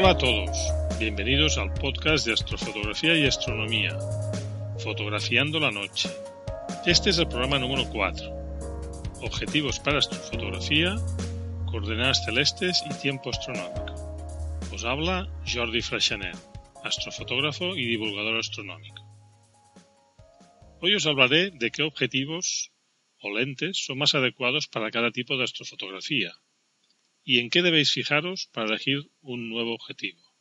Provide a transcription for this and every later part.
Hola a todos, bienvenidos al podcast de astrofotografía y astronomía, Fotografiando la Noche. Este es el programa número 4. Objetivos para astrofotografía, coordenadas celestes y tiempo astronómico. Os habla Jordi Freixanet, astrofotógrafo y divulgador astronómico. Hoy os hablaré de qué objetivos o lentes son más adecuados para cada tipo de astrofotografía y en qué debéis fijaros para elegir un nuevo objetivo.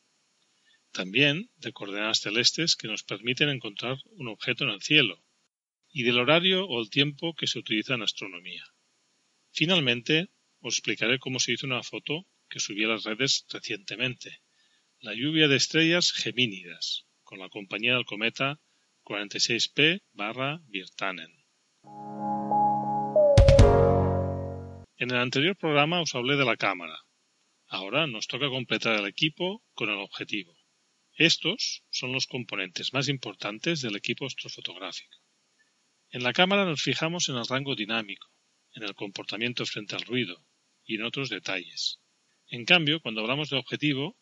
También de coordenadas celestes que nos permiten encontrar un objeto en el cielo y del horario o el tiempo que se utiliza en astronomía. Finalmente, os explicaré cómo se hizo una foto que subí a las redes recientemente, la lluvia de estrellas gemínidas, con la compañía del cometa 46P barra Virtanen. En el anterior programa os hablé de la cámara. Ahora nos toca completar el equipo con el objetivo. Estos son los componentes más importantes del equipo astrofotográfico. En la cámara nos fijamos en el rango dinámico, en el comportamiento frente al ruido y en otros detalles. En cambio, cuando hablamos de objetivo,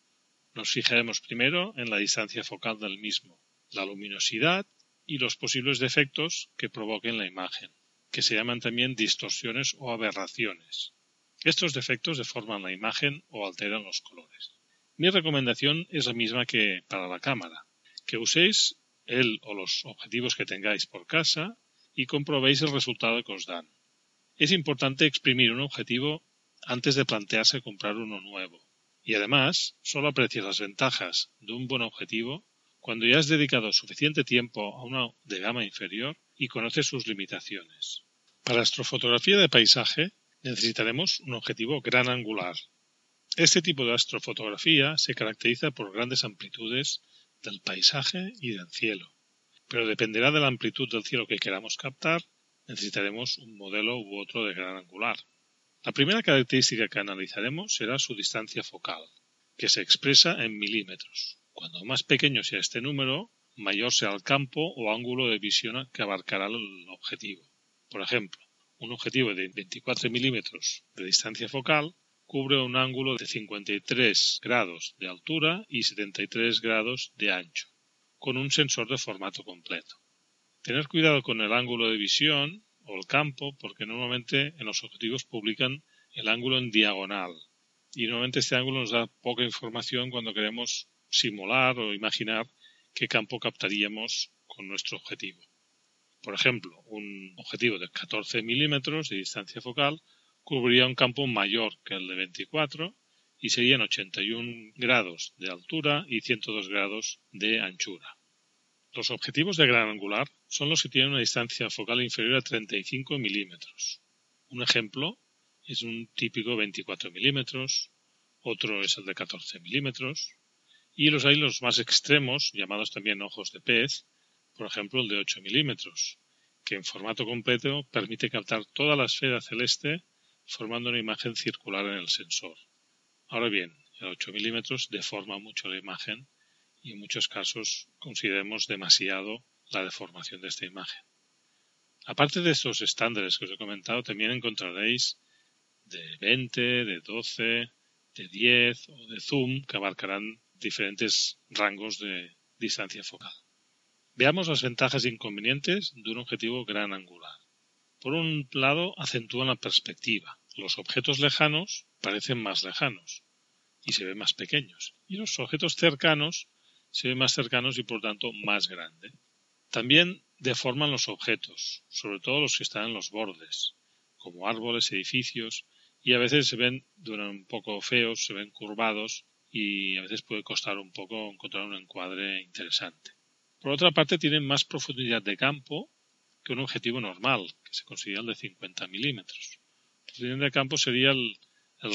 nos fijaremos primero en la distancia focal del mismo, la luminosidad y los posibles defectos que provoquen la imagen que se llaman también distorsiones o aberraciones. Estos defectos deforman la imagen o alteran los colores. Mi recomendación es la misma que para la cámara, que uséis el o los objetivos que tengáis por casa y comprobéis el resultado que os dan. Es importante exprimir un objetivo antes de plantearse comprar uno nuevo. Y además, solo aprecias las ventajas de un buen objetivo cuando ya has dedicado suficiente tiempo a uno de gama inferior y conoces sus limitaciones. Para astrofotografía de paisaje necesitaremos un objetivo gran angular. Este tipo de astrofotografía se caracteriza por grandes amplitudes del paisaje y del cielo, pero dependerá de la amplitud del cielo que queramos captar, necesitaremos un modelo u otro de gran angular. La primera característica que analizaremos será su distancia focal, que se expresa en milímetros. Cuando más pequeño sea este número, mayor será el campo o ángulo de visión que abarcará el objetivo. Por ejemplo, un objetivo de 24 milímetros de distancia focal cubre un ángulo de 53 grados de altura y 73 grados de ancho, con un sensor de formato completo. Tener cuidado con el ángulo de visión o el campo, porque normalmente en los objetivos publican el ángulo en diagonal, y normalmente este ángulo nos da poca información cuando queremos simular o imaginar qué campo captaríamos con nuestro objetivo. Por ejemplo, un objetivo de 14 milímetros de distancia focal cubriría un campo mayor que el de 24 y serían 81 grados de altura y 102 grados de anchura. Los objetivos de gran angular son los que tienen una distancia focal inferior a 35 milímetros. Un ejemplo es un típico 24 milímetros, otro es el de 14 milímetros, y los hay los más extremos, llamados también ojos de pez, por ejemplo el de 8 milímetros, que en formato completo permite captar toda la esfera celeste formando una imagen circular en el sensor. Ahora bien, el 8 milímetros deforma mucho la imagen y en muchos casos consideremos demasiado la deformación de esta imagen. Aparte de estos estándares que os he comentado, también encontraréis de 20, de 12, de 10 o de zoom que abarcarán diferentes rangos de distancia focal. Veamos las ventajas e inconvenientes de un objetivo gran angular. Por un lado, acentúan la perspectiva. Los objetos lejanos parecen más lejanos y se ven más pequeños, y los objetos cercanos se ven más cercanos y por tanto más grandes. También deforman los objetos, sobre todo los que están en los bordes, como árboles, edificios, y a veces se ven un poco feos, se ven curvados y a veces puede costar un poco encontrar un encuadre interesante. Por otra parte, tienen más profundidad de campo que un objetivo normal, que se considera el de 50 milímetros. Profundidad de campo sería el,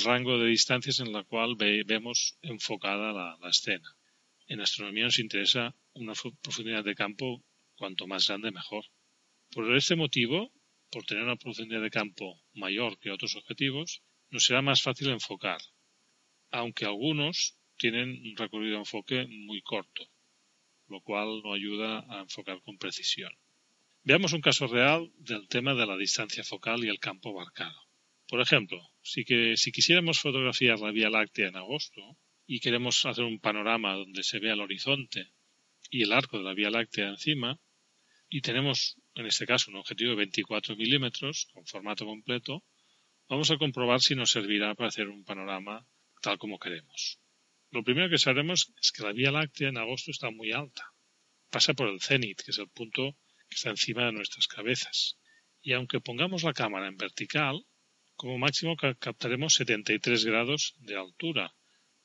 rango de distancias en la cual vemos enfocada la, la escena. En astronomía nos interesa una profundidad de campo cuanto más grande mejor. Por este motivo, por tener una profundidad de campo mayor que otros objetivos, nos será más fácil enfocar, aunque algunos tienen un recorrido de enfoque muy corto lo cual no ayuda a enfocar con precisión. Veamos un caso real del tema de la distancia focal y el campo abarcado. Por ejemplo, si, que, si quisiéramos fotografiar la Vía Láctea en agosto y queremos hacer un panorama donde se vea el horizonte y el arco de la Vía Láctea encima, y tenemos en este caso un objetivo de 24 milímetros con formato completo, vamos a comprobar si nos servirá para hacer un panorama tal como queremos. Lo primero que sabremos es que la Vía Láctea en agosto está muy alta. Pasa por el cenit, que es el punto que está encima de nuestras cabezas. Y aunque pongamos la cámara en vertical, como máximo captaremos 73 grados de altura.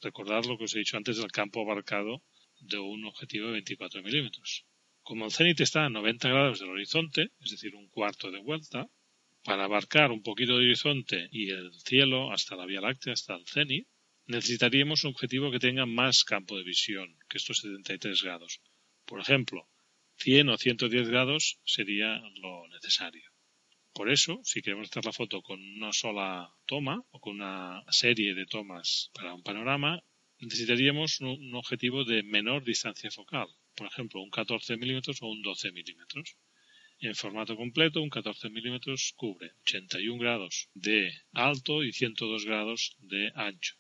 Recordad lo que os he dicho antes del campo abarcado de un objetivo de 24 milímetros. Como el cenit está a 90 grados del horizonte, es decir, un cuarto de vuelta, para abarcar un poquito de horizonte y el cielo hasta la Vía Láctea, hasta el cenit, necesitaríamos un objetivo que tenga más campo de visión que estos 73 grados. Por ejemplo, 100 o 110 grados sería lo necesario. Por eso, si queremos hacer la foto con una sola toma o con una serie de tomas para un panorama, necesitaríamos un objetivo de menor distancia focal, por ejemplo, un 14 milímetros o un 12 milímetros. En formato completo, un 14 milímetros cubre 81 grados de alto y 102 grados de ancho.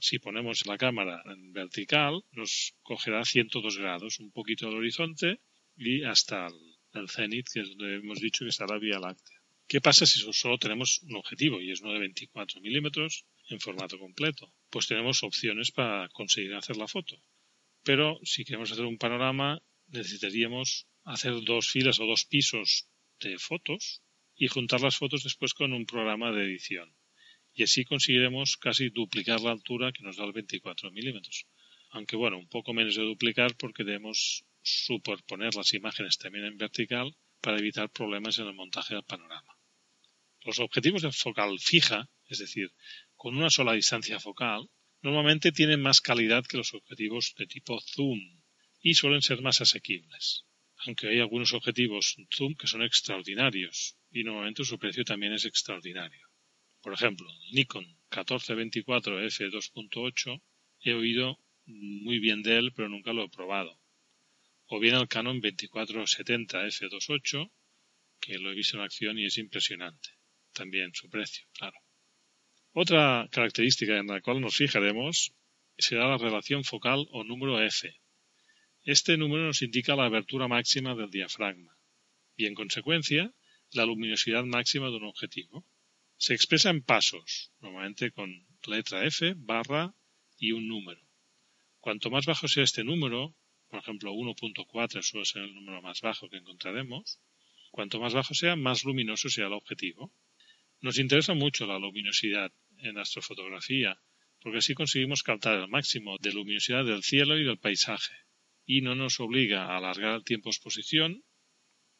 Si ponemos la cámara en vertical, nos cogerá 102 grados, un poquito del horizonte y hasta el, cenit, que es donde hemos dicho que está la Vía Láctea. ¿Qué pasa si solo tenemos un objetivo y es uno de 24 milímetros en formato completo? Pues tenemos opciones para conseguir hacer la foto. Pero si queremos hacer un panorama, necesitaríamos hacer dos filas o dos pisos de fotos y juntar las fotos después con un programa de edición y así conseguiremos casi duplicar la altura que nos da el 24 milímetros. Aunque bueno, un poco menos de duplicar porque debemos superponer las imágenes también en vertical para evitar problemas en el montaje del panorama. Los objetivos de focal fija, es decir, con una sola distancia focal, normalmente tienen más calidad que los objetivos de tipo zoom y suelen ser más asequibles. Aunque hay algunos objetivos zoom que son extraordinarios y normalmente su precio también es extraordinario. Por ejemplo, Nikon 1424 f2.8 he oído muy bien de él, pero nunca lo he probado. O bien el Canon 2470 f2.8, que lo he visto en acción y es impresionante. También su precio, claro. Otra característica en la cual nos fijaremos será la relación focal o número f. Este número nos indica la abertura máxima del diafragma y, en consecuencia, la luminosidad máxima de un objetivo. Se expresa en pasos, normalmente con letra F, barra y un número. Cuanto más bajo sea este número, por ejemplo 1.4 suele ser el número más bajo que encontraremos, cuanto más bajo sea, más luminoso sea el objetivo. Nos interesa mucho la luminosidad en astrofotografía, porque así conseguimos captar el máximo de luminosidad del cielo y del paisaje, y no nos obliga a alargar el tiempo de exposición,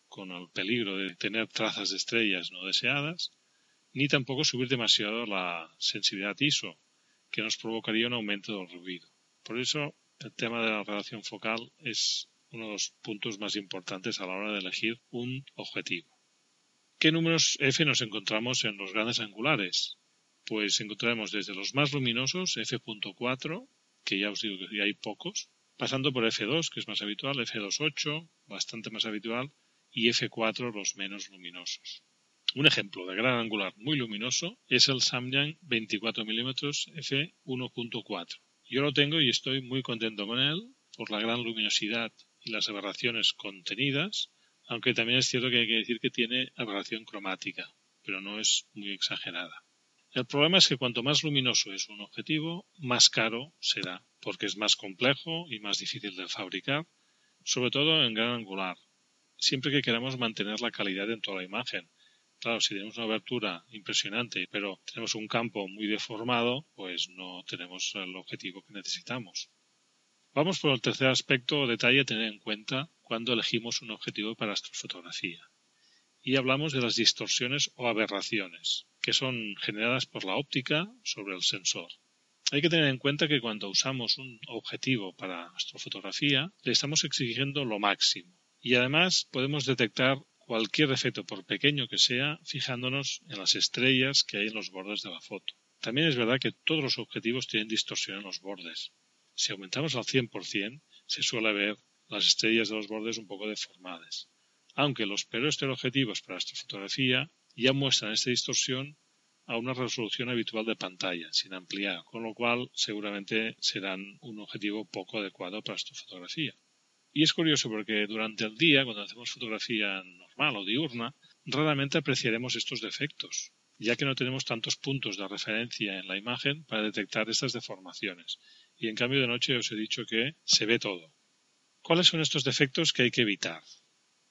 con el peligro de tener trazas de estrellas no deseadas, ni tampoco subir demasiado la sensibilidad ISO, que nos provocaría un aumento del ruido. Por eso, el tema de la relación focal es uno de los puntos más importantes a la hora de elegir un objetivo. ¿Qué números F nos encontramos en los grandes angulares? Pues encontraremos desde los más luminosos, f.4, que ya os digo que hay pocos, pasando por f2, que es más habitual, f2.8, bastante más habitual, y f4, los menos luminosos. Un ejemplo de gran angular muy luminoso es el Samyang 24 mm f1.4. Yo lo tengo y estoy muy contento con él por la gran luminosidad y las aberraciones contenidas, aunque también es cierto que hay que decir que tiene aberración cromática, pero no es muy exagerada. El problema es que cuanto más luminoso es un objetivo, más caro será, porque es más complejo y más difícil de fabricar, sobre todo en gran angular, siempre que queramos mantener la calidad en toda la imagen, Claro, si tenemos una abertura impresionante, pero tenemos un campo muy deformado, pues no tenemos el objetivo que necesitamos. Vamos por el tercer aspecto o detalle a tener en cuenta cuando elegimos un objetivo para astrofotografía. Y hablamos de las distorsiones o aberraciones, que son generadas por la óptica sobre el sensor. Hay que tener en cuenta que cuando usamos un objetivo para astrofotografía, le estamos exigiendo lo máximo. Y además podemos detectar cualquier efecto, por pequeño que sea, fijándonos en las estrellas que hay en los bordes de la foto. También es verdad que todos los objetivos tienen distorsión en los bordes. Si aumentamos al 100%, se suele ver las estrellas de los bordes un poco deformadas. Aunque los peores teleobjetivos para esta fotografía ya muestran esta distorsión a una resolución habitual de pantalla, sin ampliar, con lo cual seguramente serán un objetivo poco adecuado para esta fotografía. Y es curioso porque durante el día, cuando hacemos fotografía normal o diurna, raramente apreciaremos estos defectos, ya que no tenemos tantos puntos de referencia en la imagen para detectar estas deformaciones. Y en cambio de noche os he dicho que se ve todo. ¿Cuáles son estos defectos que hay que evitar?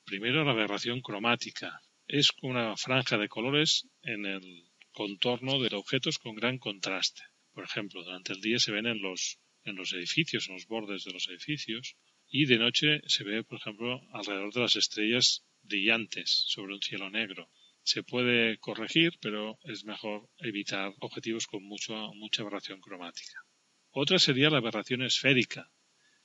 Primero, la aberración cromática. Es una franja de colores en el contorno de objetos con gran contraste. Por ejemplo, durante el día se ven en los, en los edificios, en los bordes de los edificios, y de noche se ve, por ejemplo, alrededor de las estrellas brillantes sobre un cielo negro. Se puede corregir, pero es mejor evitar objetivos con mucha, mucha aberración cromática. Otra sería la aberración esférica,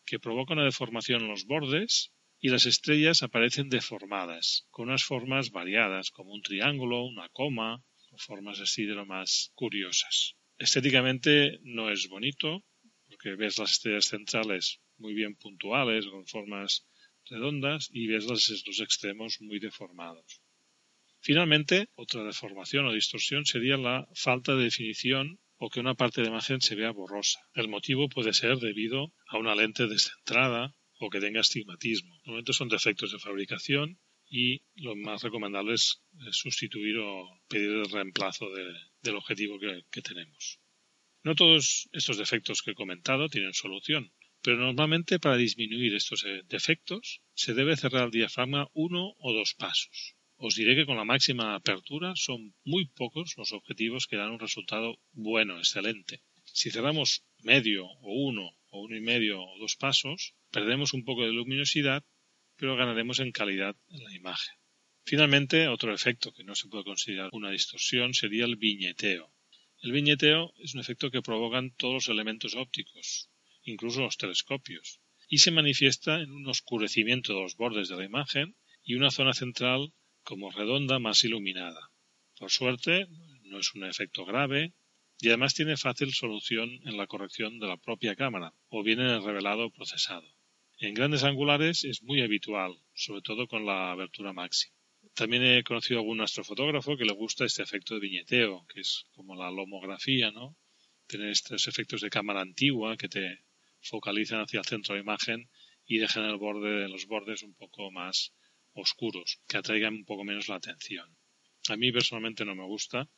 que provoca una deformación en los bordes y las estrellas aparecen deformadas, con unas formas variadas, como un triángulo, una coma, formas así de lo más curiosas. Estéticamente no es bonito, porque ves las estrellas centrales muy bien puntuales, con formas redondas, y ves los, los extremos muy deformados. Finalmente, otra deformación o distorsión sería la falta de definición o que una parte de la imagen se vea borrosa. El motivo puede ser debido a una lente descentrada o que tenga astigmatismo. Normalmente son defectos de fabricación y lo más recomendable es, sustituir o pedir el reemplazo del objetivo que, tenemos. No todos estos defectos que he comentado tienen solución, pero normalmente para disminuir estos eh, defectos se debe cerrar el diafragma uno o dos pasos. Os diré que con la máxima apertura son muy pocos los objetivos que dan un resultado bueno, excelente. Si cerramos medio o uno o uno y medio o dos pasos, perdemos un poco de luminosidad pero ganaremos en calidad en la imagen. Finalmente, otro efecto que no se puede considerar una distorsión sería el viñeteo. El viñeteo es un efecto que provocan todos los elementos ópticos, incluso los telescopios, y se manifiesta en un oscurecimiento de los bordes de la imagen y una zona central como redonda más iluminada. Por suerte, no es un efecto grave y además tiene fácil solución en la corrección de la propia cámara o bien en el revelado procesado. En grandes angulares es muy habitual, sobre todo con la abertura máxima. También he conocido a algún astrofotógrafo que le gusta este efecto de viñeteo, que es como la lomografía, ¿no? Tener estos efectos de cámara antigua que te focalizan hacia el centro de la imagen y dejan el borde de los bordes un poco más oscuros, que atraigan un poco menos la atención. A mí personalmente no me gusta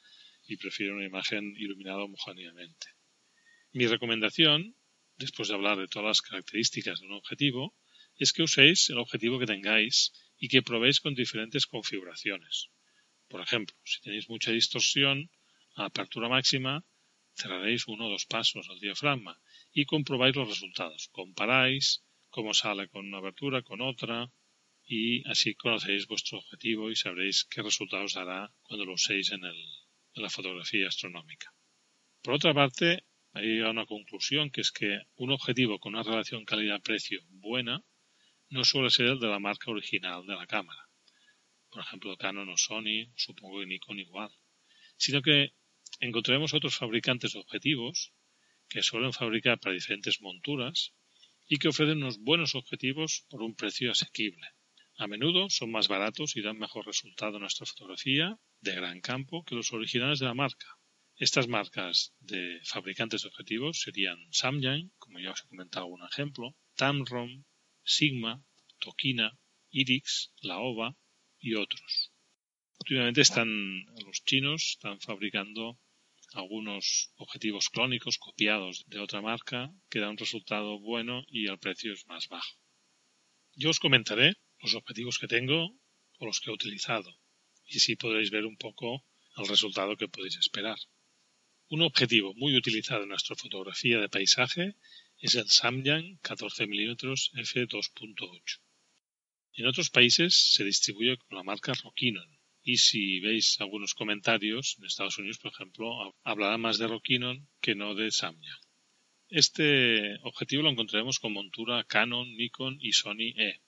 y prefiero una imagen iluminada homogéneamente. Mi recomendación después de hablar de todas las características de un objetivo, es que uséis el objetivo que tengáis y que probéis con diferentes configuraciones. Por ejemplo, si tenéis mucha distorsión, a apertura máxima, cerraréis uno o dos pasos al diafragma y comprobáis los resultados. Comparáis cómo sale con una abertura, con otra, y así conoceréis vuestro objetivo y sabréis qué resultados dará cuando lo uséis en, en la fotografía astronómica. Por otra parte, hay una conclusión que es que un objetivo con una relación calidad-precio buena no suele ser el de la marca original de la cámara. Por ejemplo, Canon o Sony, supongo que Nikon igual. Sino que encontraremos otros fabricantes de objetivos que suelen fabricar para diferentes monturas y que ofrecen unos buenos objetivos por un precio asequible. A menudo son más baratos y dan mejor resultado en nuestra fotografía de gran campo que los originales de la marca. Estas marcas de fabricantes de objetivos serían Samyang, como ya os he comentado un ejemplo, Tamron, Sigma, Tokina, Irix, Laowa y otros. Últimamente están los chinos están fabricando algunos objetivos clónicos copiados de otra marca que dan un resultado bueno y el precio es más bajo. Yo os comentaré los objetivos que tengo o los que he utilizado y así podréis ver un poco el resultado que podéis esperar. Un objetivo muy utilizado en nuestra fotografía de paisaje es el Samyang 14 mm f2.8. En otros países se distribuye con la marca Rokinon. Y si veis algunos comentarios, en Estados Unidos, por ejemplo, hablará más de Rokinon que no de Samyang. Este objetivo lo encontraremos con montura Canon, Nikon y Sony E.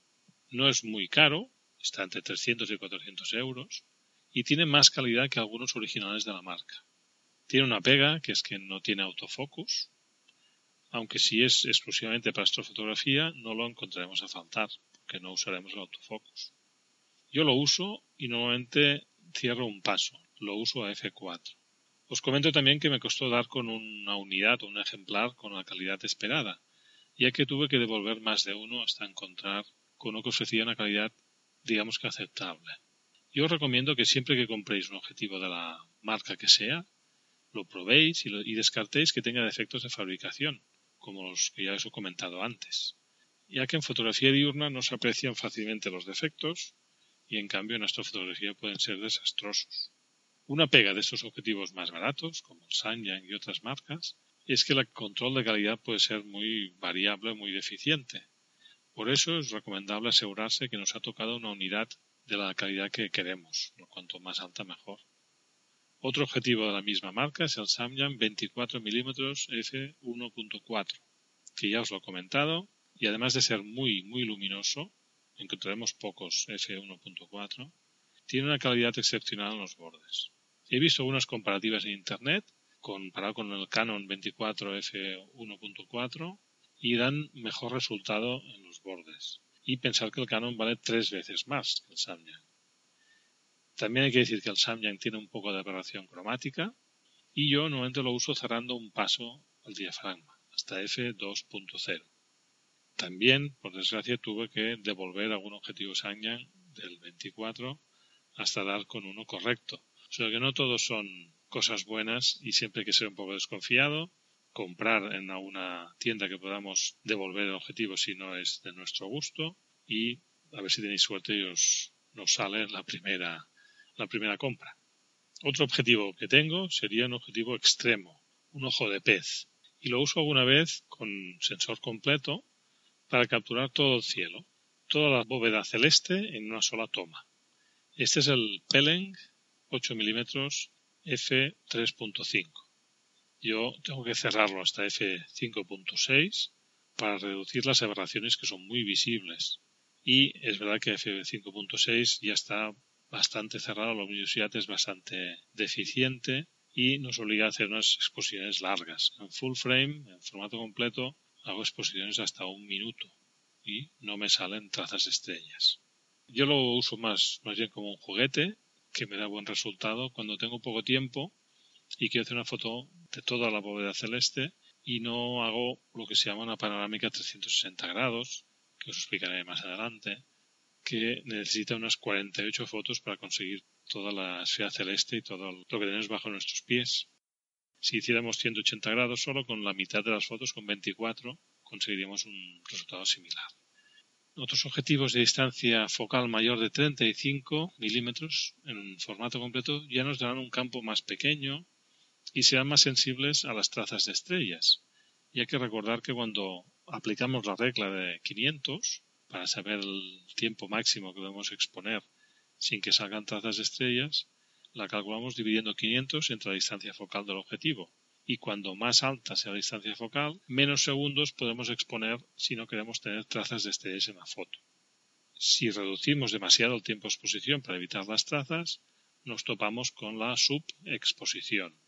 No es muy caro, está entre 300 y 400 euros, y tiene más calidad que algunos originales de la marca. Tiene una pega, que es que no tiene autofocus, aunque si es exclusivamente para astrofotografía no lo encontraremos a faltar, porque no usaremos el autofocus. Yo lo uso y normalmente cierro un paso, lo uso a F4. Os comento también que me costó dar con una unidad o un ejemplar con la calidad esperada, ya que tuve que devolver más de uno hasta encontrar con uno que ofrecía una calidad digamos que aceptable. Yo os recomiendo que siempre que compréis un objetivo de la marca que sea, lo probéis y, y descartéis que tenga defectos de fabricación, como los que ya os he comentado antes, ya que en fotografía diurna no se aprecian fácilmente los defectos y en cambio en astrofotografía pueden ser desastrosos. Una pega de estos objetivos más baratos, como el Samyang y otras marcas, es que el control de calidad puede ser muy variable, muy deficiente. Por eso es recomendable asegurarse que nos ha tocado una unidad de la calidad que queremos, cuanto más alta mejor. Otro objetivo de la misma marca es el Samyang 24 mm f1.4, que ya os lo he comentado, y además de ser muy, muy luminoso, encontraremos pocos f1.4, tiene una calidad excepcional en los bordes. He visto algunas comparativas en Internet, comparado con el Canon 24 f1.4, y dan mejor resultado en los bordes. Y pensar que el Canon vale tres veces más que el Samyang. También hay que decir que el Samyang tiene un poco de aberración cromática y yo normalmente lo uso cerrando un paso al diafragma, hasta f2.0. También, por desgracia, tuve que devolver algún objetivo Samyang del 24 hasta dar con uno correcto. O sea que no todos son cosas buenas y siempre hay que ser un poco desconfiado, comprar en alguna tienda que podamos devolver el objetivo si no es de nuestro gusto y a ver si tenéis suerte y os nos sale la primera, la primera compra. Otro objetivo que tengo sería un objetivo extremo, un ojo de pez, y lo uso alguna vez con sensor completo para capturar todo el cielo, toda la bóveda celeste en una sola toma. Este es el Peleng 8 mm f3.5. Yo tengo que cerrarlo hasta f5.6 para reducir las aberraciones que son muy visibles. Y es verdad que f5.6 ya está bastante cerrado, la luminosidad es bastante deficiente y nos obliga a hacer unas exposiciones largas. En full frame, en formato completo, hago exposiciones hasta un minuto y no me salen trazas estrellas. Yo lo uso más, más bien como un juguete que me da buen resultado cuando tengo poco tiempo y quiero hacer una foto de toda la bóveda celeste y no hago lo que se llama una panorámica 360 grados, que os explicaré más adelante, que necesita unas 48 fotos para conseguir toda la esfera celeste y todo lo que tenemos bajo nuestros pies. Si hiciéramos 180 grados solo con la mitad de las fotos, con 24, conseguiríamos un resultado similar. Otros objetivos de distancia focal mayor de 35 milímetros en un formato completo ya nos darán un campo más pequeño y serán más sensibles a las trazas de estrellas. Y hay que recordar que cuando aplicamos la regla de 500 para saber el tiempo máximo que debemos exponer sin que salgan trazas de estrellas, la calculamos dividiendo 500 entre la distancia focal del objetivo. Y cuando más alta sea la distancia focal, menos segundos podemos exponer si no queremos tener trazas de estrellas en la foto. Si reducimos demasiado el tiempo de exposición para evitar las trazas, nos topamos con la subexposición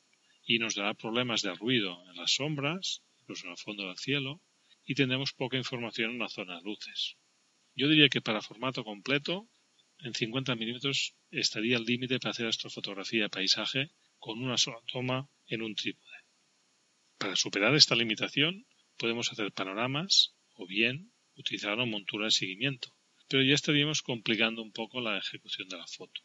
y nos dará problemas de ruido en las sombras, incluso en el fondo del cielo, y tendremos poca información en la zona de luces. Yo diría que para formato completo en 50 milímetros estaría el límite para hacer astrofotografía de paisaje con una sola toma en un trípode. Para superar esta limitación podemos hacer panoramas o bien utilizar una montura de seguimiento, pero ya estaríamos complicando un poco la ejecución de la foto.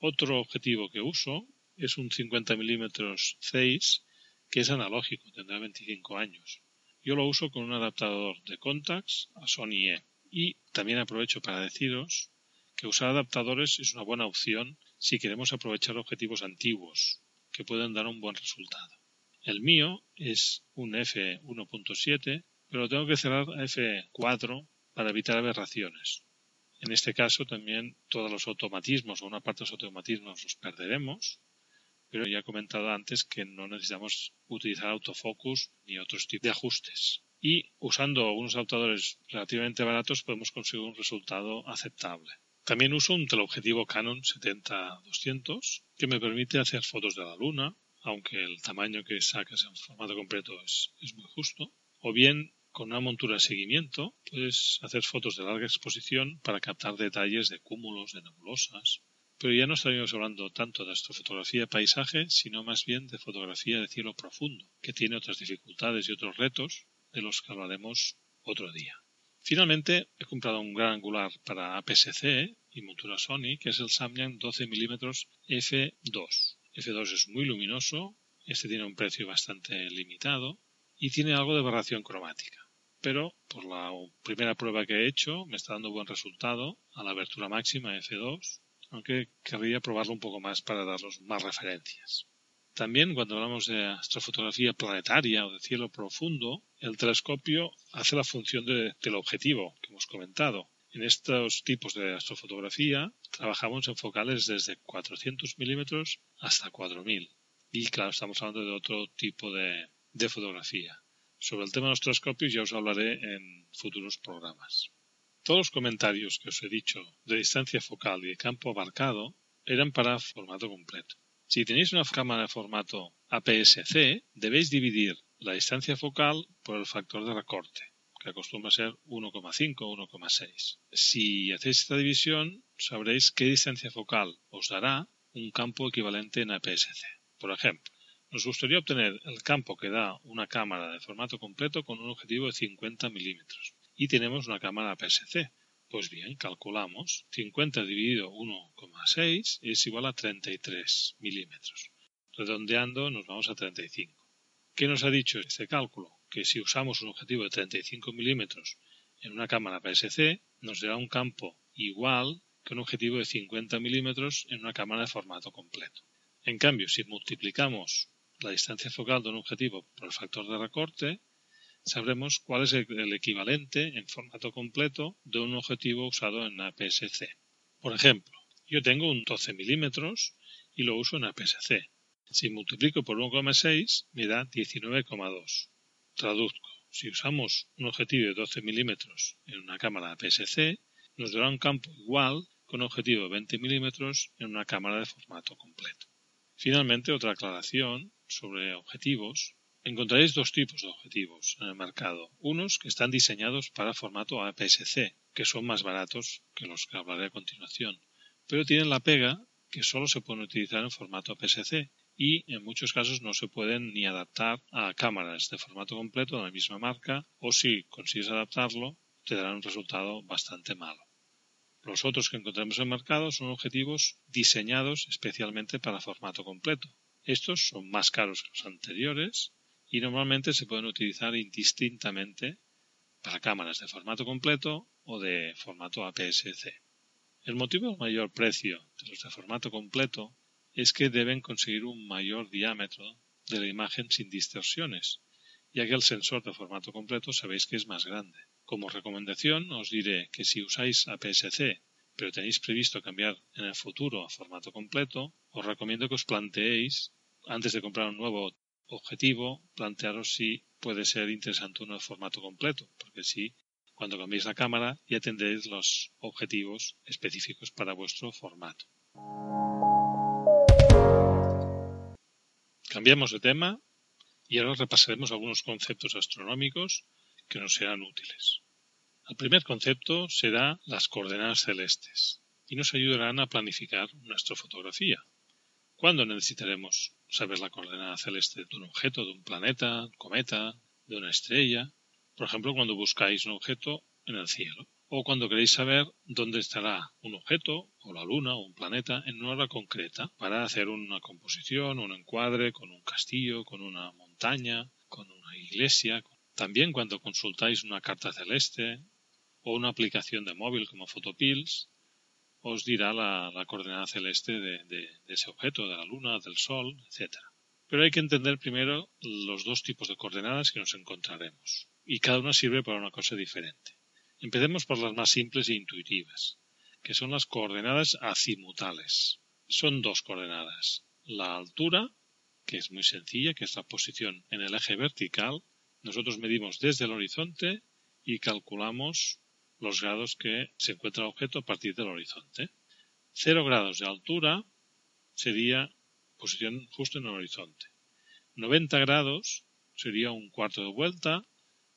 Otro objetivo que uso es un 50 milímetros 6 que es analógico, tendrá 25 años. Yo lo uso con un adaptador de Contax a Sony E. Y también aprovecho para deciros que usar adaptadores es una buena opción si queremos aprovechar objetivos antiguos que pueden dar un buen resultado. El mío es un f1.7, pero tengo que cerrar a f4 para evitar aberraciones. En este caso también todos los automatismos o una parte de los automatismos los perderemos, pero ya he comentado antes que no necesitamos utilizar autofocus ni otros tipos de ajustes. Y usando unos adaptadores relativamente baratos podemos conseguir un resultado aceptable. También uso un teleobjetivo Canon 70-200 que me permite hacer fotos de la luna, aunque el tamaño que sacas en formato completo es, es muy justo. O bien con una montura de seguimiento puedes hacer fotos de larga exposición para captar detalles de cúmulos, de nebulosas, pero ya no estaríamos hablando tanto de astrofotografía de paisaje, sino más bien de fotografía de cielo profundo, que tiene otras dificultades y otros retos de los que hablaremos otro día. Finalmente, he comprado un gran angular para APS-C y montura Sony, que es el Samyang 12 mm f2. F2 es muy luminoso, este tiene un precio bastante limitado y tiene algo de aberración cromática. Pero por la primera prueba que he hecho me está dando buen resultado a la abertura máxima F2, aunque querría probarlo un poco más para daros más referencias. También cuando hablamos de astrofotografía planetaria o de cielo profundo, el telescopio hace la función del objetivo que hemos comentado. En estos tipos de astrofotografía trabajamos en focales desde 400 milímetros hasta 4000. Y claro, estamos hablando de otro tipo de, de fotografía. Sobre el tema de los telescopios ya os hablaré en futuros programas. Todos los comentarios que os he dicho de distancia focal y de campo abarcado eran para formato completo. Si tenéis una cámara de formato APS-C, debéis dividir la distancia focal por el factor de recorte, que acostumbra ser 1,5 o 1,6. Si hacéis esta división, sabréis qué distancia focal os dará un campo equivalente en APS-C. Por ejemplo, nos gustaría obtener el campo que da una cámara de formato completo con un objetivo de 50 milímetros y tenemos una cámara APS-C. Pues bien, calculamos 50 dividido 1,6 es igual a 33 milímetros. Redondeando nos vamos a 35. ¿Qué nos ha dicho este cálculo? Que si usamos un objetivo de 35 milímetros en una cámara PSC nos dará un campo igual que un objetivo de 50 milímetros en una cámara de formato completo. En cambio, si multiplicamos la distancia focal de un objetivo por el factor de recorte, sabremos cuál es el equivalente en formato completo de un objetivo usado en APS-C. Por ejemplo, yo tengo un 12 milímetros y lo uso en APS-C. Si multiplico por 1,6 me da 19,2. Traduzco. Si usamos un objetivo de 12 milímetros en una cámara APS-C, nos dará un campo igual con objetivo de 20 milímetros en una cámara de formato completo. Finalmente, otra aclaración sobre objetivos Encontraréis dos tipos de objetivos en el mercado. Unos que están diseñados para formato APS-C, que son más baratos que los que hablaré a continuación, pero tienen la pega que solo se pueden utilizar en formato APS-C y en muchos casos no se pueden ni adaptar a cámaras de formato completo de la misma marca o si consigues adaptarlo te darán un resultado bastante malo. Los otros que encontramos en el mercado son objetivos diseñados especialmente para formato completo. Estos son más caros que los anteriores y normalmente se pueden utilizar indistintamente para cámaras de formato completo o de formato APS-C. El motivo del mayor precio de los de formato completo es que deben conseguir un mayor diámetro de la imagen sin distorsiones, ya que el sensor de formato completo sabéis que es más grande. Como recomendación os diré que si usáis APS-C pero tenéis previsto cambiar en el futuro a formato completo, os recomiendo que os planteéis, antes de comprar un nuevo objetivo, plantearos si puede ser interesante uno de formato completo, porque si cuando cambiéis la cámara ya tendréis los objetivos específicos para vuestro formato. Cambiamos de tema y ahora repasaremos algunos conceptos astronómicos que nos serán útiles. El primer concepto será las coordenadas celestes y nos ayudarán a planificar nuestra fotografía. ¿Cuándo necesitaremos saber la coordenada celeste de un objeto, de un planeta, cometa, de una estrella? Por ejemplo, cuando buscáis un objeto en el cielo. O cuando queréis saber dónde estará un objeto, o la luna, o un planeta, en una hora concreta, para hacer una composición, un encuadre con un castillo, con una montaña, con una iglesia. También cuando consultáis una carta celeste, o una aplicación de móvil como Photopills, os dirá la, coordenada celeste de, ese objeto, de la Luna, del Sol, etc. Pero hay que entender primero los dos tipos de coordenadas que nos encontraremos, y cada una sirve para una cosa diferente. Empecemos por las más simples e intuitivas, que son las coordenadas acimutales. Son dos coordenadas. La altura, que es muy sencilla, que es la posición en el eje vertical. Nosotros medimos desde el horizonte y calculamos los grados que se encuentra el objeto a partir del horizonte. Cero grados de altura sería posición justo en el horizonte. 90 grados sería un cuarto de vuelta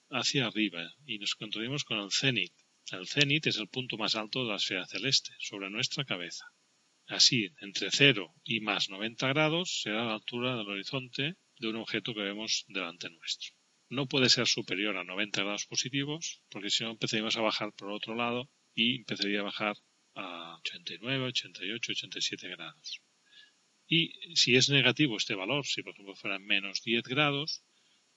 hacia arriba y nos encontraríamos con el cenit. El cenit es el punto más alto de la esfera celeste, sobre nuestra cabeza. Así, entre 0 y más 90 grados será la altura del horizonte de un objeto que vemos delante nuestro. No puede ser superior a 90 grados positivos, porque si no empezaríamos a bajar por otro lado y empezaría a bajar a 89, 88, 87 grados. Y si es negativo este valor, si por ejemplo fuera menos 10 grados,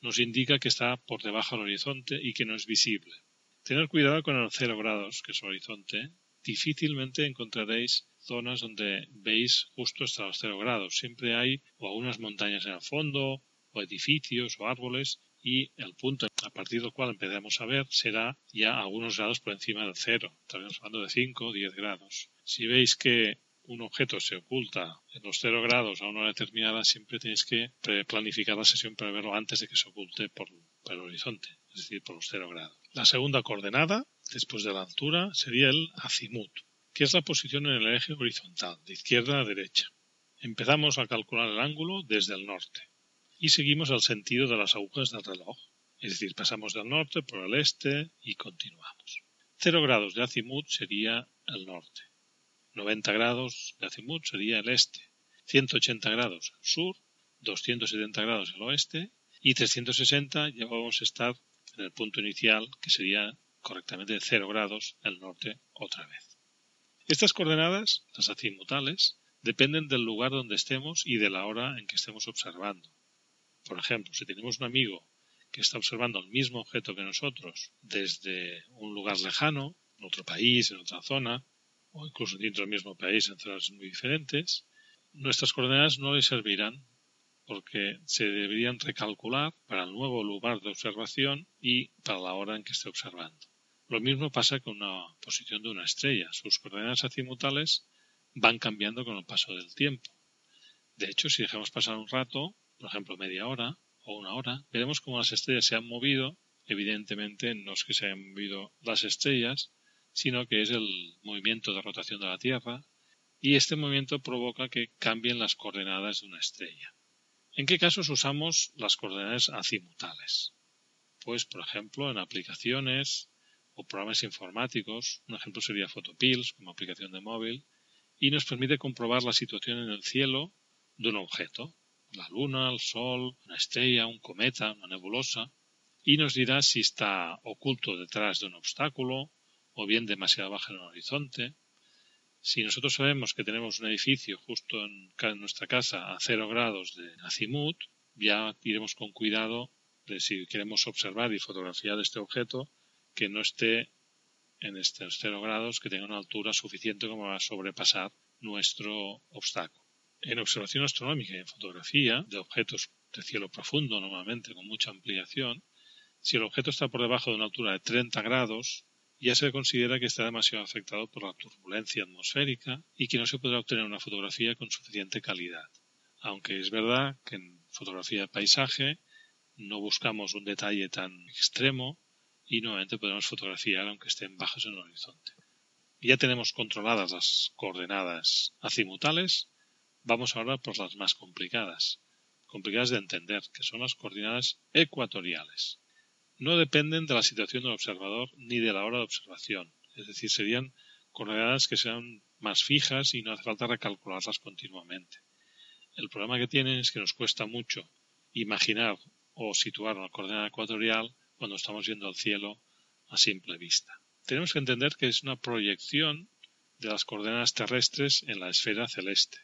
nos indica que está por debajo del horizonte y que no es visible. Tener cuidado con el 0 grados, que es el horizonte. Difícilmente encontraréis zonas donde veis justo hasta los 0 grados. Siempre hay o algunas montañas en el fondo, o edificios o árboles, y el punto a partir del cual empezamos a ver será ya algunos grados por encima del cero. Estamos hablando de 5 o 10 grados. Si veis que un objeto se oculta en los 0 grados a una hora determinada, siempre tenéis que planificar la sesión para verlo antes de que se oculte por, el horizonte, es decir, por los 0 grados. La segunda coordenada, después de la altura, sería el azimut, que es la posición en el eje horizontal, de izquierda a derecha. Empezamos a calcular el ángulo desde el norte y seguimos el sentido de las agujas del reloj, es decir, pasamos del norte por el este y continuamos. 0 grados de azimut sería el norte 90 grados de azimut sería el este, 180 grados el sur, 270 grados el oeste y 360 ya vamos a estar en el punto inicial que sería correctamente 0 grados el norte otra vez. Estas coordenadas, las azimutales, dependen del lugar donde estemos y de la hora en que estemos observando. Por ejemplo, si tenemos un amigo que está observando el mismo objeto que nosotros desde un lugar lejano, en otro país, en otra zona, o incluso dentro del mismo país en zonas muy diferentes, nuestras coordenadas no le servirán porque se deberían recalcular para el nuevo lugar de observación y para la hora en que esté observando. Lo mismo pasa con una posición de una estrella. Sus coordenadas azimutales van cambiando con el paso del tiempo. De hecho, si dejamos pasar un rato, por ejemplo media hora o una hora, veremos cómo las estrellas se han movido. Evidentemente no es que se hayan movido las estrellas, sino que es el movimiento de rotación de la Tierra, y este movimiento provoca que cambien las coordenadas de una estrella. ¿En qué casos usamos las coordenadas azimutales? Pues, por ejemplo, en aplicaciones o programas informáticos, un ejemplo sería Photopills como aplicación de móvil, y nos permite comprobar la situación en el cielo de un objeto, la luna, el sol, una estrella, un cometa, una nebulosa, y nos dirá si está oculto detrás de un obstáculo o bien demasiado baja en el horizonte. Si nosotros sabemos que tenemos un edificio justo en, nuestra casa a cero grados de azimut, ya iremos con cuidado de si queremos observar y fotografiar este objeto que no esté en estos cero grados, que tenga una altura suficiente como para sobrepasar nuestro obstáculo. En observación astronómica y en fotografía de objetos de cielo profundo, normalmente con mucha ampliación, si el objeto está por debajo de una altura de 30 grados, ya se considera que está demasiado afectado por la turbulencia atmosférica y que no se podrá obtener una fotografía con suficiente calidad. Aunque es verdad que en fotografía de paisaje no buscamos un detalle tan extremo y nuevamente podemos fotografiar aunque estén bajos en el horizonte. Ya tenemos controladas las coordenadas azimutales, vamos ahora por las más complicadas, complicadas de entender, que son las coordenadas ecuatoriales no dependen de la situación del observador ni de la hora de observación. Es decir, serían coordenadas que sean más fijas y no hace falta recalcularlas continuamente. El problema que tienen es que nos cuesta mucho imaginar o situar una coordenada ecuatorial cuando estamos viendo el cielo a simple vista. Tenemos que entender que es una proyección de las coordenadas terrestres en la esfera celeste,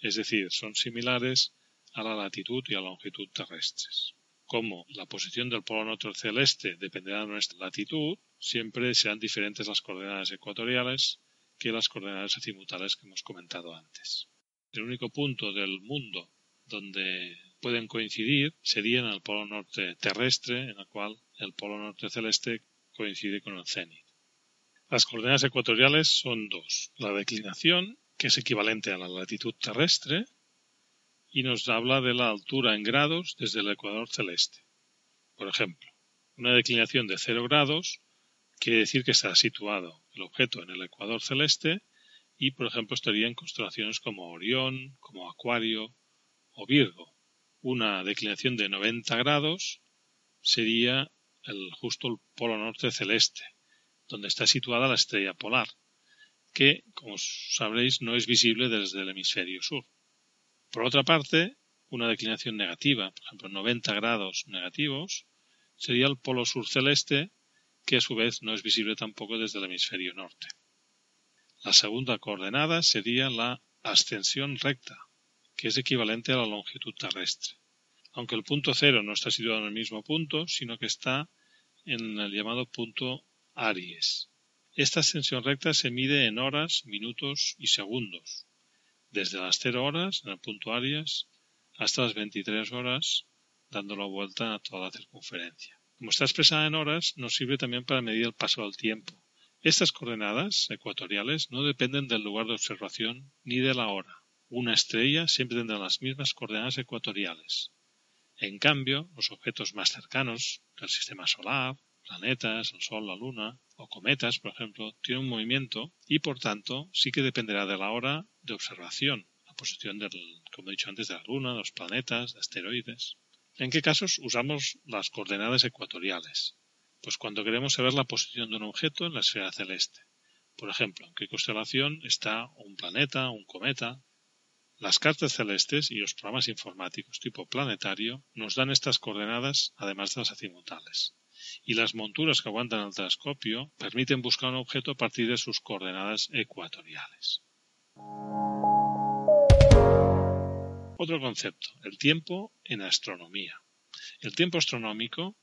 es decir, son similares a la latitud y a la longitud terrestres como la posición del polo norte celeste dependerá de nuestra latitud, siempre serán diferentes las coordenadas ecuatoriales que las coordenadas azimutales que hemos comentado antes. El único punto del mundo donde pueden coincidir sería en el polo norte terrestre, en el cual el polo norte celeste coincide con el cenit. Las coordenadas ecuatoriales son dos. La declinación, que es equivalente a la latitud terrestre, y nos habla de la altura en grados desde el ecuador celeste. Por ejemplo, una declinación de 0 grados quiere decir que está situado el objeto en el ecuador celeste y, por ejemplo, estaría en constelaciones como Orión, como Acuario o Virgo. Una declinación de 90 grados sería el, justo el polo norte celeste, donde está situada la estrella polar. Que, como sabréis, no es visible desde el hemisferio sur. Por otra parte, una declinación negativa, por ejemplo 90 grados negativos, sería el polo sur celeste, que a su vez no es visible tampoco desde el hemisferio norte. La segunda coordenada sería la ascensión recta, que es equivalente a la longitud terrestre. Aunque el punto cero no está situado en el mismo punto, sino que está en el llamado punto Aries. Esta ascensión recta se mide en horas, minutos y segundos, desde las 0 horas en el punto Aries hasta las 23 horas dando la vuelta a toda la circunferencia. Como está expresada en horas, nos sirve también para medir el paso del tiempo. Estas coordenadas ecuatoriales no dependen del lugar de observación ni de la hora. Una estrella siempre tendrá las mismas coordenadas ecuatoriales. En cambio, los objetos más cercanos del sistema solar, planetas, el Sol, la Luna o cometas, por ejemplo, tienen un movimiento y por tanto sí que dependerá de la hora de observación, la posición del, como he dicho antes, de la Luna, de los planetas, de asteroides. ¿En qué casos usamos las coordenadas ecuatoriales? Pues cuando queremos saber la posición de un objeto en la esfera celeste. Por ejemplo, en qué constelación está un planeta, un cometa. Las cartas celestes y los programas informáticos tipo planetario nos dan estas coordenadas además de las azimutales. Y las monturas que aguantan el telescopio permiten buscar un objeto a partir de sus coordenadas ecuatoriales. Otro concepto, el tiempo en astronomía. El tiempo astronómico,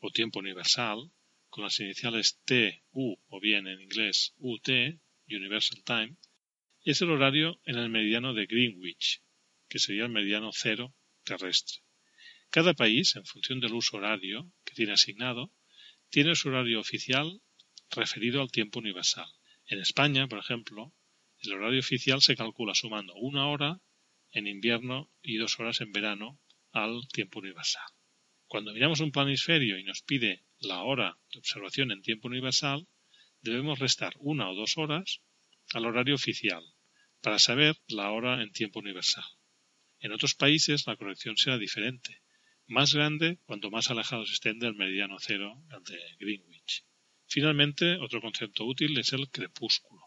o tiempo universal, con las iniciales TU o bien en inglés UT, Universal Time, es el horario en el meridiano de Greenwich, que sería el meridiano cero terrestre. Cada país, en función del uso horario que tiene asignado, tiene su horario oficial referido al tiempo universal. En España, por ejemplo, el horario oficial se calcula sumando una hora en invierno y dos horas en verano al tiempo universal. Cuando miramos un planisferio y nos pide la hora de observación en tiempo universal, debemos restar una o dos horas al horario oficial para saber la hora en tiempo universal. En otros países la corrección será diferente, más grande cuanto más alejados estén del meridiano cero de Greenwich. Finalmente, otro concepto útil es el crepúsculo.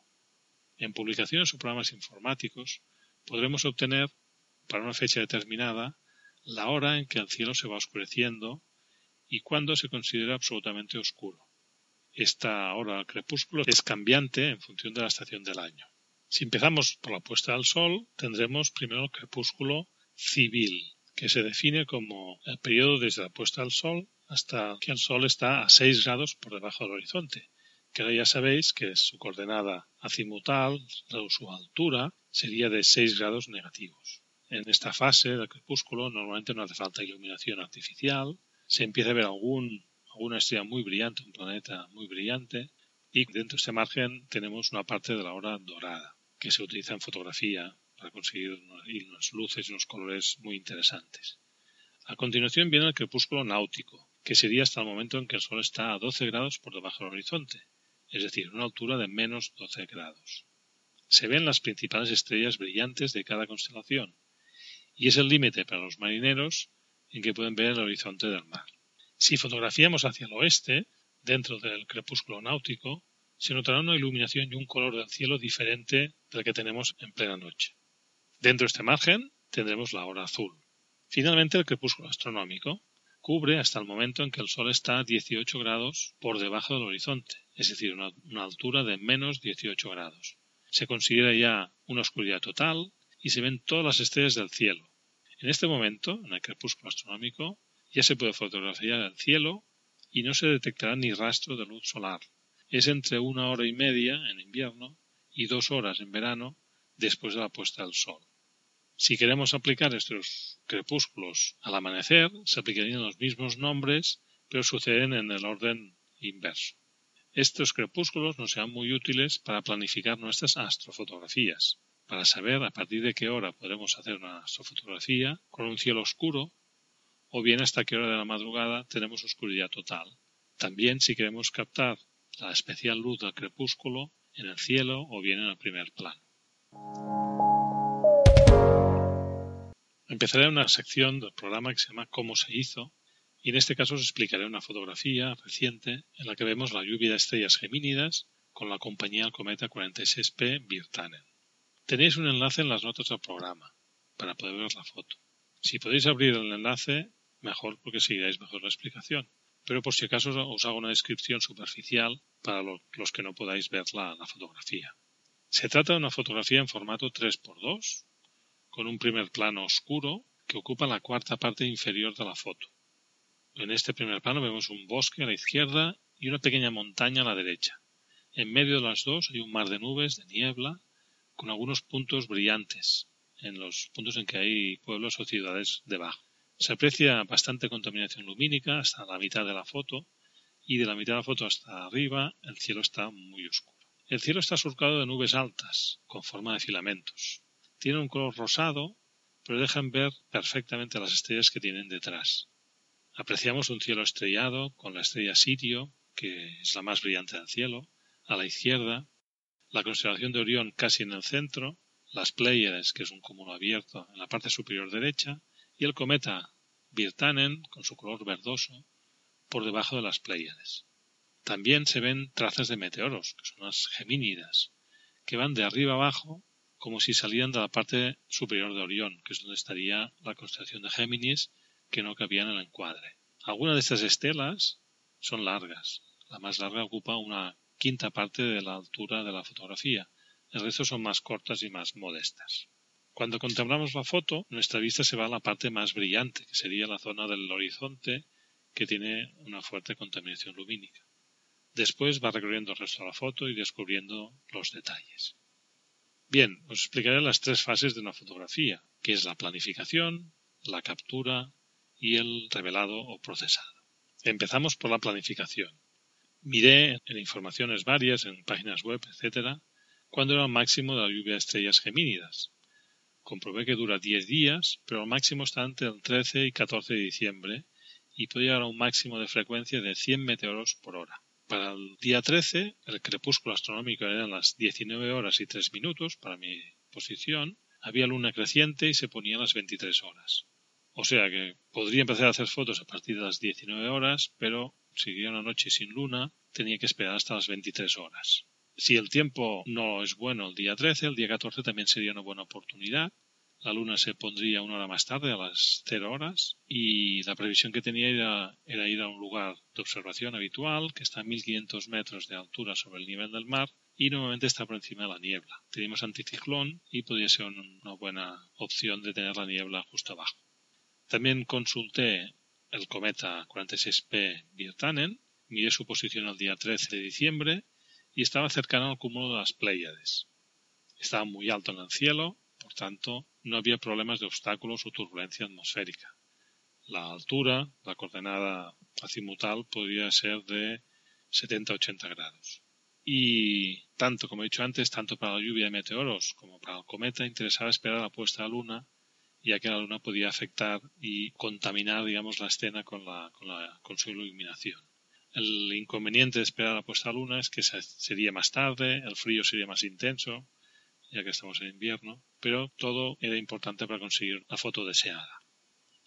En publicaciones o programas informáticos podremos obtener para una fecha determinada la hora en que el cielo se va oscureciendo y cuándo se considera absolutamente oscuro. Esta hora al crepúsculo es cambiante en función de la estación del año. Si empezamos por la puesta del sol, tendremos primero el crepúsculo civil, que se define como el periodo desde la puesta del sol hasta que el sol está a 6 grados por debajo del horizonte, que ya sabéis que su coordenada azimutal, su altura, sería de 6 grados negativos. En esta fase del crepúsculo normalmente no hace falta iluminación artificial, se empieza a ver algún, alguna estrella muy brillante, un planeta muy brillante, y dentro de este margen tenemos una parte de la hora dorada, que se utiliza en fotografía para conseguir unas luces y unos colores muy interesantes. A continuación viene el crepúsculo náutico, que sería hasta el momento en que el Sol está a 12 grados por debajo del horizonte, es decir, una altura de menos 12 grados. Se ven las principales estrellas brillantes de cada constelación, y es el límite para los marineros en que pueden ver el horizonte del mar. Si fotografiamos hacia el oeste, dentro del crepúsculo náutico, se notará una iluminación y un color del cielo diferente del que tenemos en plena noche. Dentro de este margen tendremos la hora azul. Finalmente, el crepúsculo astronómico cubre hasta el momento en que el Sol está a 18 grados por debajo del horizonte, es decir, una, una altura de menos 18 grados. Se considera ya una oscuridad total y se ven todas las estrellas del cielo. En este momento, en el crepúsculo astronómico, ya se puede fotografiar el cielo y no se detectará ni rastro de luz solar. Es entre una hora y media en invierno y dos horas en verano después de la puesta del sol. Si queremos aplicar estos crepúsculos al amanecer, se aplicarían los mismos nombres, pero suceden en el orden inverso. Estos crepúsculos nos serán muy útiles para planificar nuestras astrofotografías, para saber a partir de qué hora podremos hacer una astrofotografía con un cielo oscuro o bien hasta qué hora de la madrugada tenemos oscuridad total. También si queremos captar la especial luz del crepúsculo en el cielo o bien en el primer plano. Empezaré una sección del programa que se llama Cómo se hizo, y en este caso os explicaré una fotografía reciente en la que vemos la lluvia de estrellas gemínidas con la compañía Cometa 46P Virtanen. Tenéis un enlace en las notas del programa para poder ver la foto. Si podéis abrir el enlace, mejor porque seguiréis mejor la explicación. Pero por si acaso os hago una descripción superficial para los que no podáis ver la, la fotografía. Se trata de una fotografía en formato 3x2, con un primer plano oscuro que ocupa la cuarta parte inferior de la foto. En este primer plano vemos un bosque a la izquierda y una pequeña montaña a la derecha. En medio de las dos hay un mar de nubes, de niebla, con algunos puntos brillantes en los puntos en que hay pueblos o ciudades debajo. Se aprecia bastante contaminación lumínica hasta la mitad de la foto y de la mitad de la foto hasta arriba el cielo está muy oscuro. El cielo está surcado de nubes altas con forma de filamentos. Tiene un color rosado, pero dejan ver perfectamente las estrellas que tienen detrás. Apreciamos un cielo estrellado con la estrella Sirio, que es la más brillante del cielo, a la izquierda, la constelación de Orión casi en el centro, las Pléyades, que es un cúmulo abierto en la parte superior derecha, y el cometa Virtanen, con su color verdoso, por debajo de las Pléyades. También se ven trazas de meteoros, que son las gemínidas, que van de arriba abajo como si salieran de la parte superior de Orión, que es donde estaría la constelación de Géminis, que no cabía en el encuadre. Algunas de estas estelas son largas. La más larga ocupa una quinta parte de la altura de la fotografía. El resto son más cortas y más modestas. Cuando contemplamos la foto, nuestra vista se va a la parte más brillante, que sería la zona del horizonte que tiene una fuerte contaminación lumínica. Después va recorriendo el resto de la foto y descubriendo los detalles. Bien, os explicaré las tres fases de una fotografía, que es la planificación, la captura y el revelado o procesado. Empezamos por la planificación. Miré en informaciones varias, en páginas web, etc., cuándo era el máximo de la lluvia de estrellas gemínidas. Comprobé que dura 10 días, pero el máximo está entre el 13 y 14 de diciembre y puede llegar a un máximo de frecuencia de 100 meteoros por hora. Para el día 13, el crepúsculo astronómico era las 19 horas y 3 minutos para mi posición. Había luna creciente y se ponía a las 23 horas. O sea que podría empezar a hacer fotos a partir de las 19 horas, pero si una noche sin luna, tenía que esperar hasta las 23 horas. Si el tiempo no es bueno el día 13, el día 14 también sería una buena oportunidad la luna se pondría una hora más tarde, a las cero horas, y la previsión que tenía era, ir a un lugar de observación habitual que está a 1500 metros de altura sobre el nivel del mar y normalmente está por encima de la niebla. Teníamos anticiclón y podría ser una buena opción de tener la niebla justo abajo. También consulté el cometa 46P Virtanen, miré su posición el día 13 de diciembre y estaba cercano al cúmulo de las Pléyades. Estaba muy alto en el cielo, por tanto, no había problemas de obstáculos o turbulencia atmosférica. La altura, la coordenada azimutal, podría ser de 70-80 grados. Y tanto, como he dicho antes, tanto para la lluvia de meteoros como para el cometa, interesaba esperar la puesta a luna, ya que la luna podía afectar y contaminar, digamos, la escena con, la, la, su iluminación. El inconveniente de esperar la puesta a luna es que sería más tarde, el frío sería más intenso, ya que estamos en invierno, pero todo era importante para conseguir la foto deseada.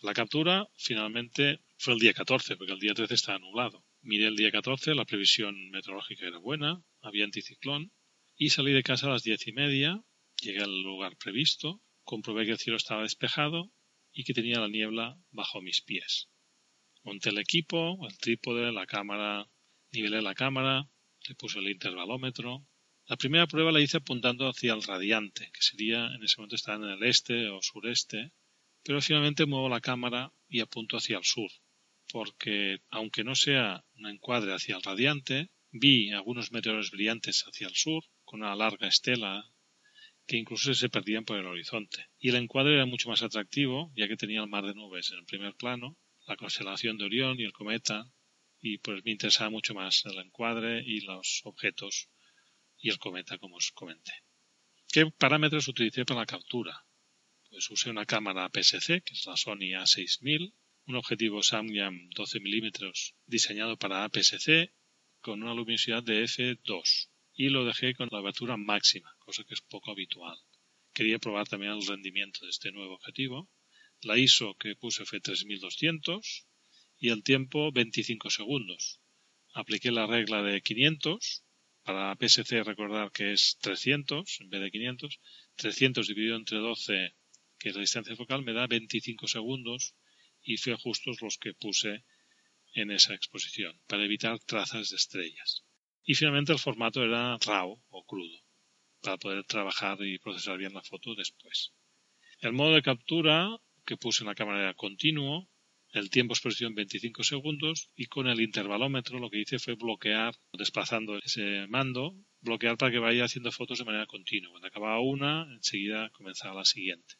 La captura finalmente fue el día 14, porque el día 13 estaba nublado. Miré el día 14, la previsión meteorológica era buena, había anticiclón, y salí de casa a las diez y media, llegué al lugar previsto, comprobé que el cielo estaba despejado y que tenía la niebla bajo mis pies. Monté el equipo, el trípode, la cámara, nivelé la cámara, le puse el intervalómetro, la primera prueba la hice apuntando hacia el radiante, que sería en ese momento estar en el este o sureste, pero finalmente muevo la cámara y apunto hacia el sur, porque aunque no sea un encuadre hacia el radiante, vi algunos meteoros brillantes hacia el sur, con una larga estela que incluso se perdían por el horizonte. Y el encuadre era mucho más atractivo, ya que tenía el mar de nubes en el primer plano, la constelación de Orión y el cometa, y pues me interesaba mucho más el encuadre y los objetos y el cometa, como os comenté. ¿Qué parámetros utilicé para la captura? Pues usé una cámara PSC, que es la Sony A6000, un objetivo Samyang 12 mm diseñado para APS-C con una luminosidad de f2 y lo dejé con la abertura máxima, cosa que es poco habitual. Quería probar también el rendimiento de este nuevo objetivo. La ISO que puse fue 3200 y el tiempo 25 segundos. Apliqué la regla de 500 Para PSC recordar que es 300 en vez de 500. 300 dividido entre 12, que es la distancia focal, me da 25 segundos y fue justos los que puse en esa exposición para evitar trazas de estrellas. Y finalmente el formato era RAW o crudo para poder trabajar y procesar bien la foto después. El modo de captura que puse en la cámara era continuo, el tiempo de exposición 25 segundos y con el intervalómetro lo que hice fue bloquear, desplazando ese mando, bloquear para que vaya haciendo fotos de manera continua. Cuando acababa una, enseguida comenzaba la siguiente.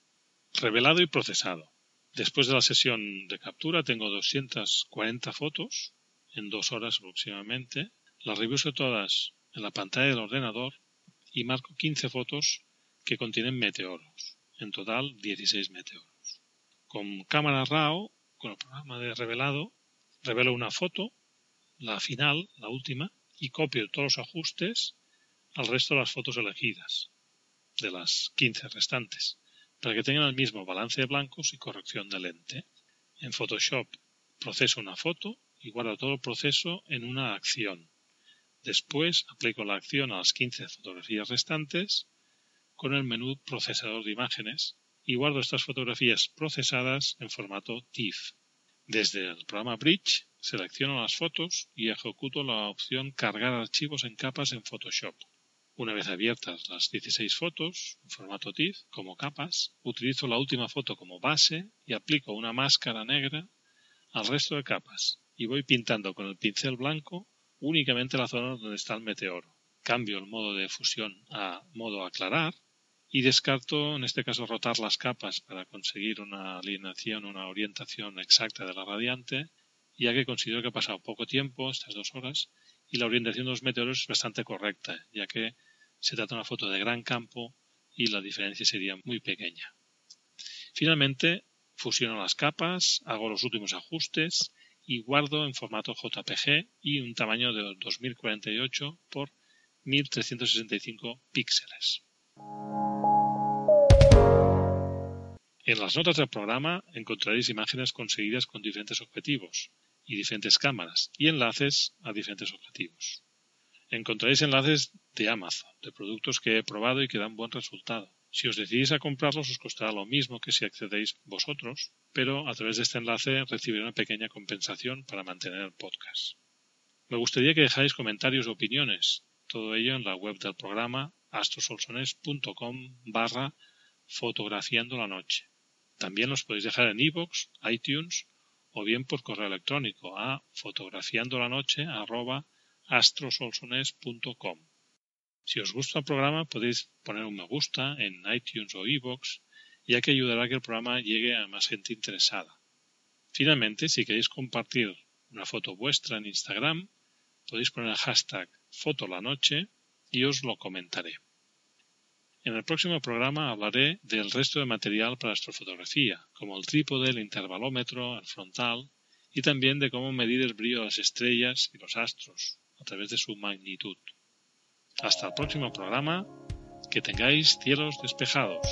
Revelado y procesado. Después de la sesión de captura tengo 240 fotos en dos horas aproximadamente. Las reviso todas en la pantalla del ordenador y marco 15 fotos que contienen meteoros. En total 16 meteoros. Con cámara RAW, con el programa de revelado, revelo una foto, la final, la última, y copio todos los ajustes al resto de las fotos elegidas, de las 15 restantes para que tengan el mismo balance de blancos y corrección de lente. En Photoshop proceso una foto y guardo todo el proceso en una acción. Después aplico la acción a las 15 fotografías restantes con el menú procesador de imágenes y guardo estas fotografías procesadas en formato TIFF. Desde el programa Bridge selecciono las fotos y ejecuto la opción cargar archivos en capas en Photoshop. Una vez abiertas las 16 fotos en formato TIFF como capas, utilizo la última foto como base y aplico una máscara negra al resto de capas y voy pintando con el pincel blanco únicamente la zona donde está el meteoro. Cambio el modo de fusión a modo aclarar y descarto en este caso rotar las capas para conseguir una alineación, una orientación exacta de la radiante, ya que considero que ha pasado poco tiempo, estas dos horas, y la orientación de los meteoros es bastante correcta, ya que se trata de una foto de gran campo y la diferencia sería muy pequeña. Finalmente, fusiono las capas, hago los últimos ajustes y guardo en formato JPG y un tamaño de 2048 por 1365 píxeles. En las notas del programa encontraréis imágenes conseguidas con diferentes objetivos, y diferentes cámaras y enlaces a diferentes objetivos. Encontraréis enlaces de Amazon, de productos que he probado y que dan buen resultado. Si os decidís a comprarlos os costará lo mismo que si accedéis vosotros, pero a través de este enlace recibiré una pequeña compensación para mantener el podcast. Me gustaría que dejáis comentarios o opiniones, todo ello en la web del programa astrosolsones.com barra fotografiando la noche. También los podéis dejar en iVoox, iTunes o bien por correo electrónico a fotografiandolanoche@astrosolsones.com. Si os gusta el programa podéis poner un me gusta en iTunes o iVoox, ya que ayudará a que el programa llegue a más gente interesada. Finalmente, si queréis compartir una foto vuestra en Instagram, podéis poner el hashtag fotolanoche y os lo comentaré. En el próximo programa hablaré del resto de material para astrofotografía, como el trípode, el intervalómetro, el frontal, y también de cómo medir el brillo de las estrellas y los astros a través de su magnitud. Hasta el próximo programa, que tengáis cielos despejados.